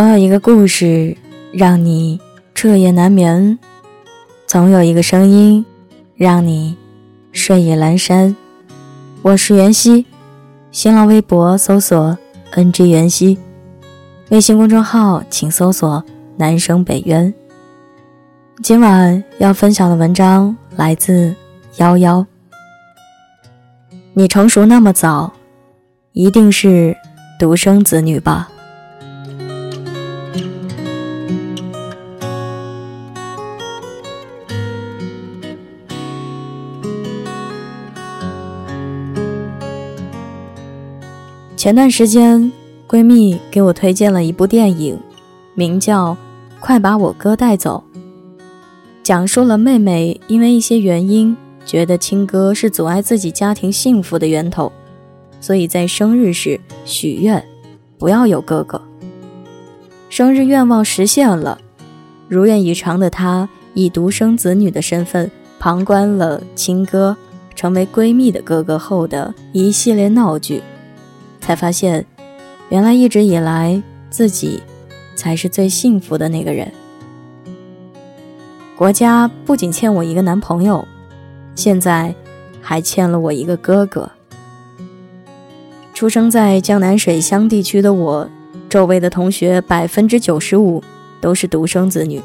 总有一个故事让你彻夜难眠，总有一个声音让你睡意阑珊。我是袁熙，新浪微博搜索 “ng 袁熙”，微信公众号请搜索“南生北渊”。今晚要分享的文章来自幺幺。你成熟那么早，一定是独生子女吧？前段时间，闺蜜给我推荐了一部电影，名叫《快把我哥带走》，讲述了妹妹因为一些原因，觉得亲哥是阻碍自己家庭幸福的源头，所以在生日时许愿不要有哥哥。生日愿望实现了，如愿以偿的她以独生子女的身份旁观了亲哥成为闺蜜的哥哥后的一系列闹剧。才发现，原来一直以来自己才是最幸福的那个人。国家不仅欠我一个男朋友，现在还欠了我一个哥哥。出生在江南水乡地区的我，周围的同学百分之九十五都是独生子女，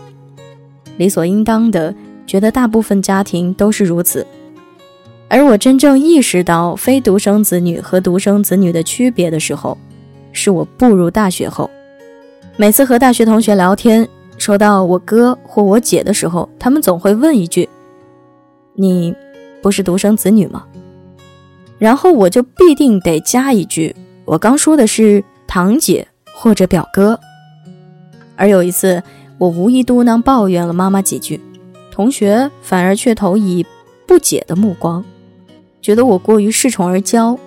理所应当的觉得大部分家庭都是如此。而我真正意识到非独生子女和独生子女的区别的时候，是我步入大学后。每次和大学同学聊天，说到我哥或我姐的时候，他们总会问一句：“你不是独生子女吗？”然后我就必定得加一句：“我刚说的是堂姐或者表哥。”而有一次，我无意嘟囔抱怨了妈妈几句，同学反而却投以不解的目光。觉得我过于恃宠而骄，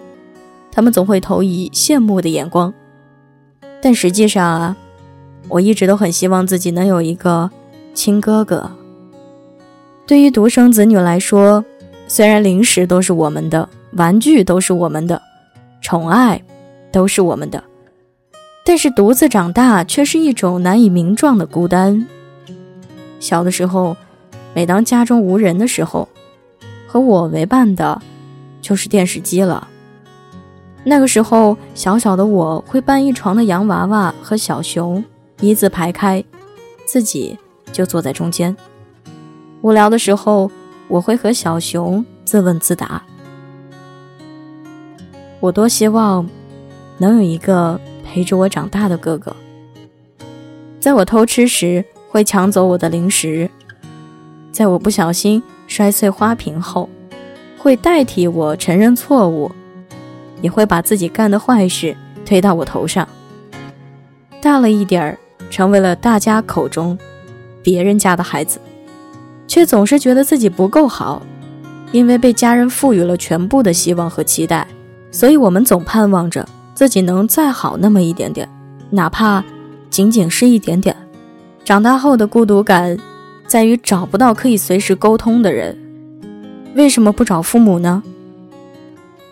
他们总会投以羡慕的眼光。但实际上啊，我一直都很希望自己能有一个亲哥哥。对于独生子女来说，虽然零食都是我们的，玩具都是我们的，宠爱都是我们的，但是独自长大却是一种难以名状的孤单。小的时候，每当家中无人的时候，和我为伴的。就是电视机了。那个时候，小小的我会搬一床的洋娃娃和小熊一字排开，自己就坐在中间。无聊的时候，我会和小熊自问自答。我多希望能有一个陪着我长大的哥哥，在我偷吃时会抢走我的零食，在我不小心摔碎花瓶后。会代替我承认错误，也会把自己干的坏事推到我头上。大了一点儿，成为了大家口中别人家的孩子，却总是觉得自己不够好，因为被家人赋予了全部的希望和期待，所以我们总盼望着自己能再好那么一点点，哪怕仅仅是一点点。长大后的孤独感，在于找不到可以随时沟通的人。为什么不找父母呢？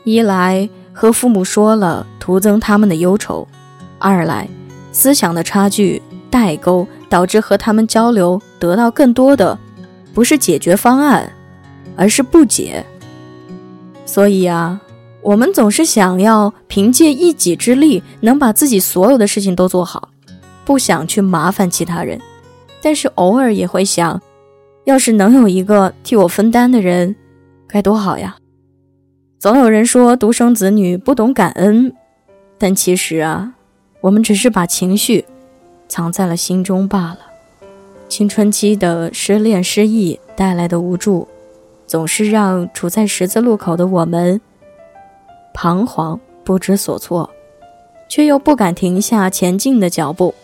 一来和父母说了，徒增他们的忧愁；二来，思想的差距代沟导致和他们交流得到更多的，不是解决方案，而是不解。所以啊，我们总是想要凭借一己之力能把自己所有的事情都做好，不想去麻烦其他人，但是偶尔也会想，要是能有一个替我分担的人。该多好呀！总有人说独生子女不懂感恩，但其实啊，我们只是把情绪藏在了心中罢了。青春期的失恋失意带来的无助，总是让处在十字路口的我们彷徨不知所措，却又不敢停下前进的脚步。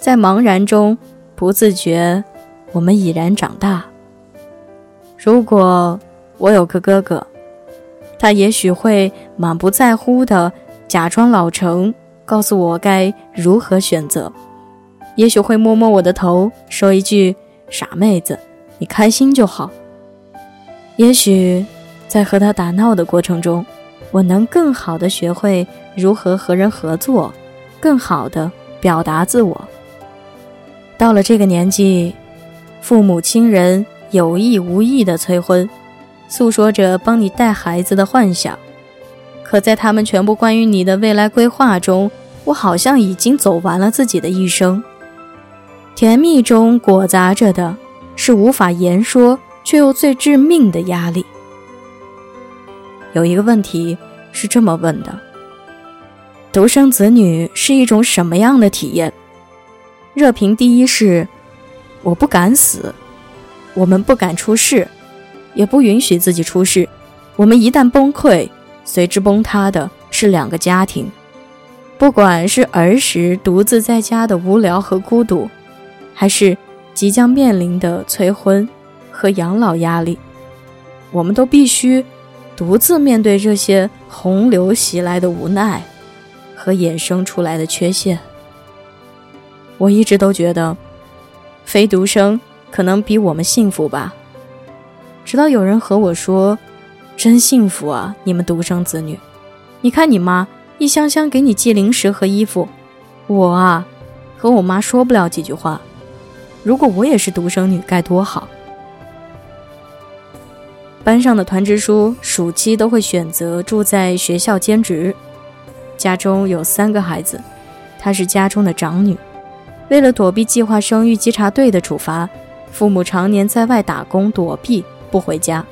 在茫然中，不自觉，我们已然长大。如果。我有个哥哥，他也许会满不在乎的假装老成，告诉我该如何选择；也许会摸摸我的头，说一句“傻妹子，你开心就好”；也许在和他打闹的过程中，我能更好的学会如何和人合作，更好的表达自我，到了这个年纪，父母亲人有意无意的催婚，诉说着帮你带孩子的幻想。可在他们全部关于你的未来规划中，我好像已经走完了自己的一生。甜蜜中裹杂着的是无法言说却又最致命的压力。有一个问题是这么问的：独生子女是一种什么样的体验？热评第一是：我不敢死，我们不敢出事，也不允许自己出事。我们一旦崩溃。随之崩塌的是两个家庭，不管是儿时独自在家的无聊和孤独，还是即将面临的催婚和养老压力，我们都必须独自面对这些洪流袭来的无奈和衍生出来的缺陷。我一直都觉得，非独生可能比我们幸福吧，直到有人和我说。真幸福啊！你们独生子女，你看你妈一箱箱给你寄零食和衣服，我啊，和我妈说不了几句话。如果我也是独生女，该多好！班上的团支书暑期都会选择住在学校兼职，家中有三个孩子，她是家中的长女。为了躲避计划生育稽查队的处罚，父母常年在外打工躲避，不回家。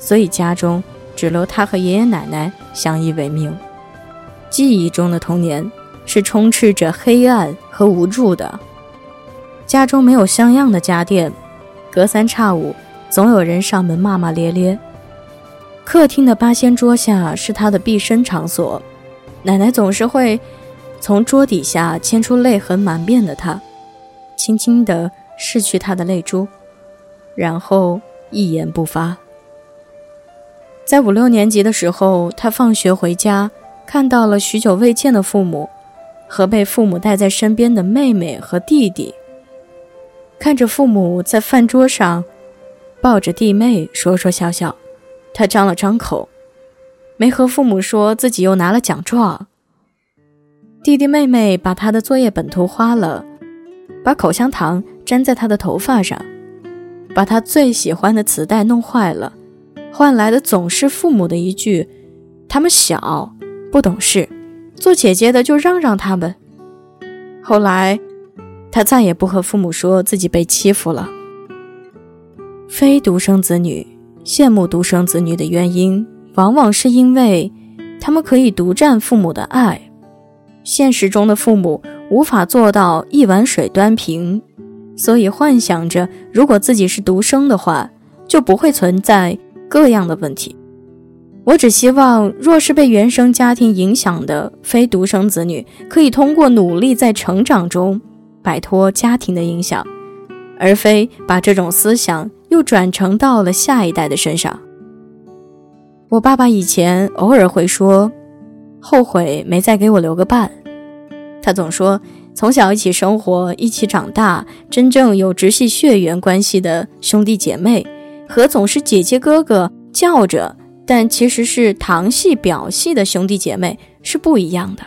所以家中只留他和爷爷奶奶相依为命。记忆中的童年是充斥着黑暗和无助的。家中没有像样的家电，隔三差五总有人上门骂骂咧咧。客厅的八仙桌下是他的毕生场所，奶奶总是会从桌底下牵出泪痕满面的他，轻轻地拭去他的泪珠，然后一言不发。在五六年级的时候，他放学回家，看到了许久未见的父母和被父母带在身边的妹妹和弟弟。看着父母在饭桌上抱着弟妹说说笑笑，他张了张口，没和父母说自己又拿了奖状。弟弟妹妹把他的作业本涂花了，把口香糖粘在他的头发上，把他最喜欢的磁带弄坏了。换来的总是父母的一句：“他们小，不懂事，做姐姐的就让让他们。”后来，他再也不和父母说自己被欺负了。非独生子女羡慕独生子女的原因，往往是因为他们可以独占父母的爱。现实中的父母无法做到一碗水端平，所以幻想着如果自己是独生的话，就不会存在。各样的问题，我只希望，若是被原生家庭影响的非独生子女，可以通过努力在成长中摆脱家庭的影响，而非把这种思想又转成到了下一代的身上。我爸爸以前偶尔会说，后悔没再给我留个伴。他总说，从小一起生活、一起长大，真正有直系血缘关系的兄弟姐妹。和总是姐姐哥哥叫着，但其实是堂系表系的兄弟姐妹是不一样的。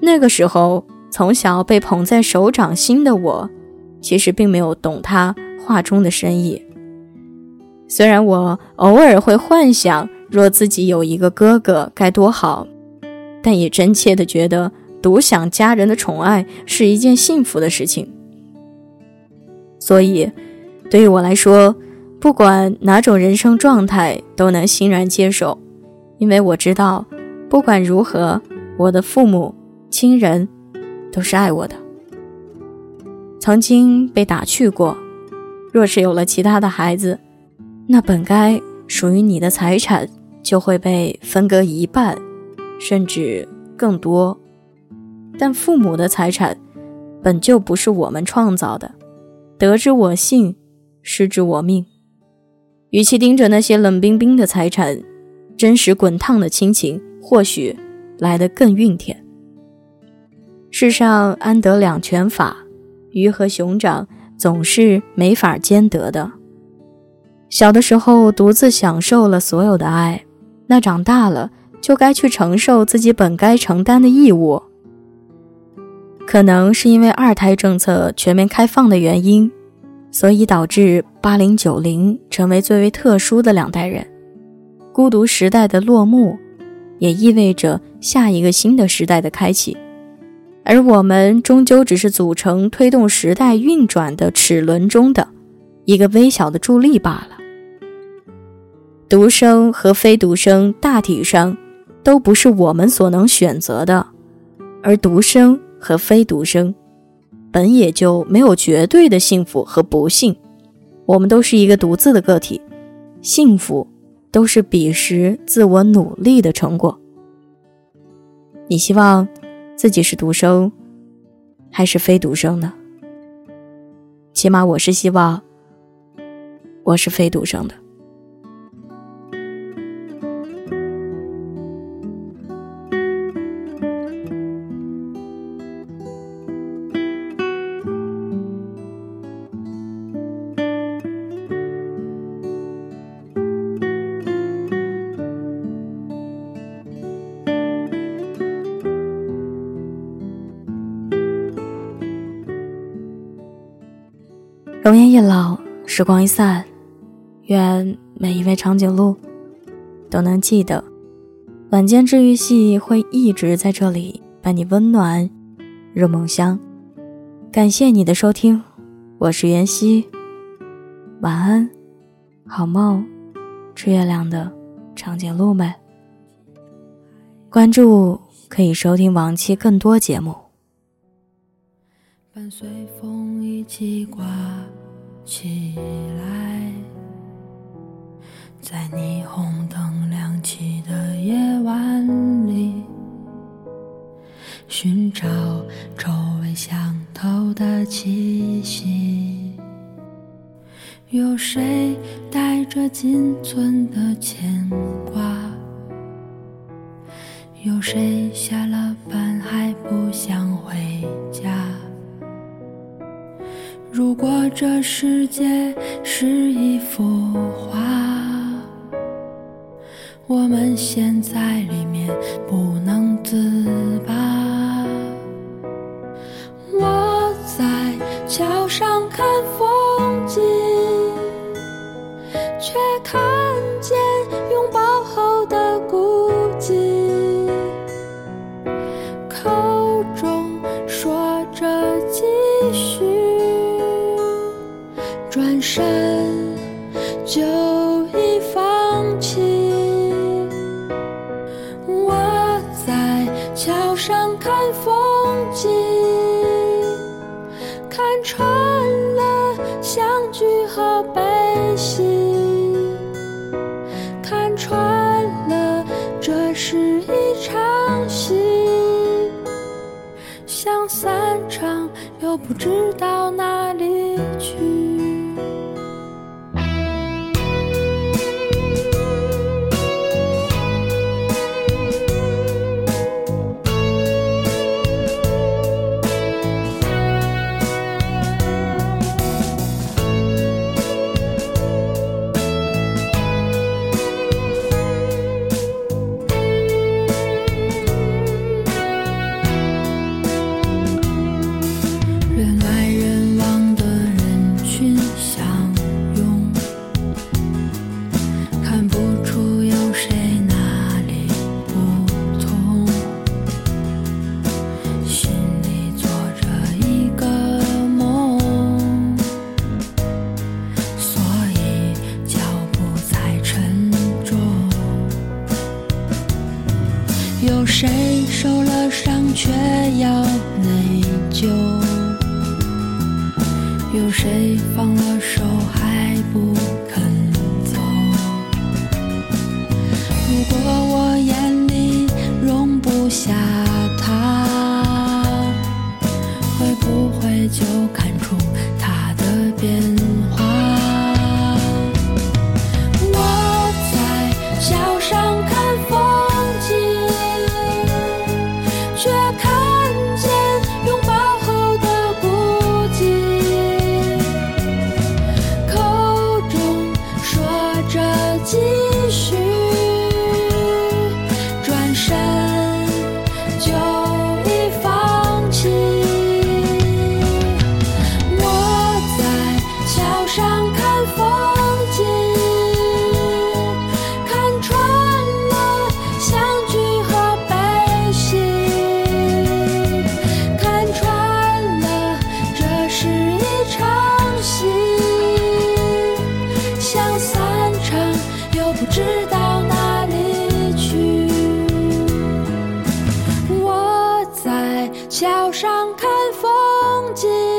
那个时候，从小被捧在手掌心的我，其实并没有懂他话中的深意。虽然我偶尔会幻想，若自己有一个哥哥该多好，但也真切的觉得独享家人的宠爱是一件幸福的事情。所以。对于我来说，不管哪种人生状态都能欣然接受，因为我知道，不管如何，我的父母亲人都是爱我的。曾经被打趣过，若是有了其他的孩子，那本该属于你的财产就会被分割一半，甚至更多。但父母的财产本就不是我们创造的，得之我幸。失之我命，与其盯着那些冷冰冰的财产，真实滚烫的亲情或许来得更熨帖。世上安得两全法，鱼和熊掌总是没法兼得的。小的时候独自享受了所有的爱，那长大了就该去承受自己本该承担的义务。可能是因为二胎政策全面开放的原因，所以导致八零九零成为最为特殊的两代人。孤独时代的落幕，也意味着下一个新的时代的开启。而我们终究只是组成推动时代运转的齿轮中的一个微小的助力罢了。独生和非独生，大体上都不是我们所能选择的，而独生和非独生，本也就没有绝对的幸福和不幸。我们都是一个独自的个体，幸福都是彼时自我努力的成果。你希望？自己是独生，还是非独生呢？起码我是希望，我是非独生的。容颜一老，时光一散，愿每一位长颈鹿都能记得，晚间治愈系会一直在这里伴你温暖入梦乡。感谢你的收听，我是袁熙，晚安，好梦，吃月亮的长颈鹿们。关注可以收听往期更多节目。伴随风一起刮起来，在霓虹灯亮起的夜晚里，寻找臭味相投的气息。有谁带着金世界是一幅画，我们现在里面不知道谁放了手还不肯走？如果我眼里容不下他，会不会就记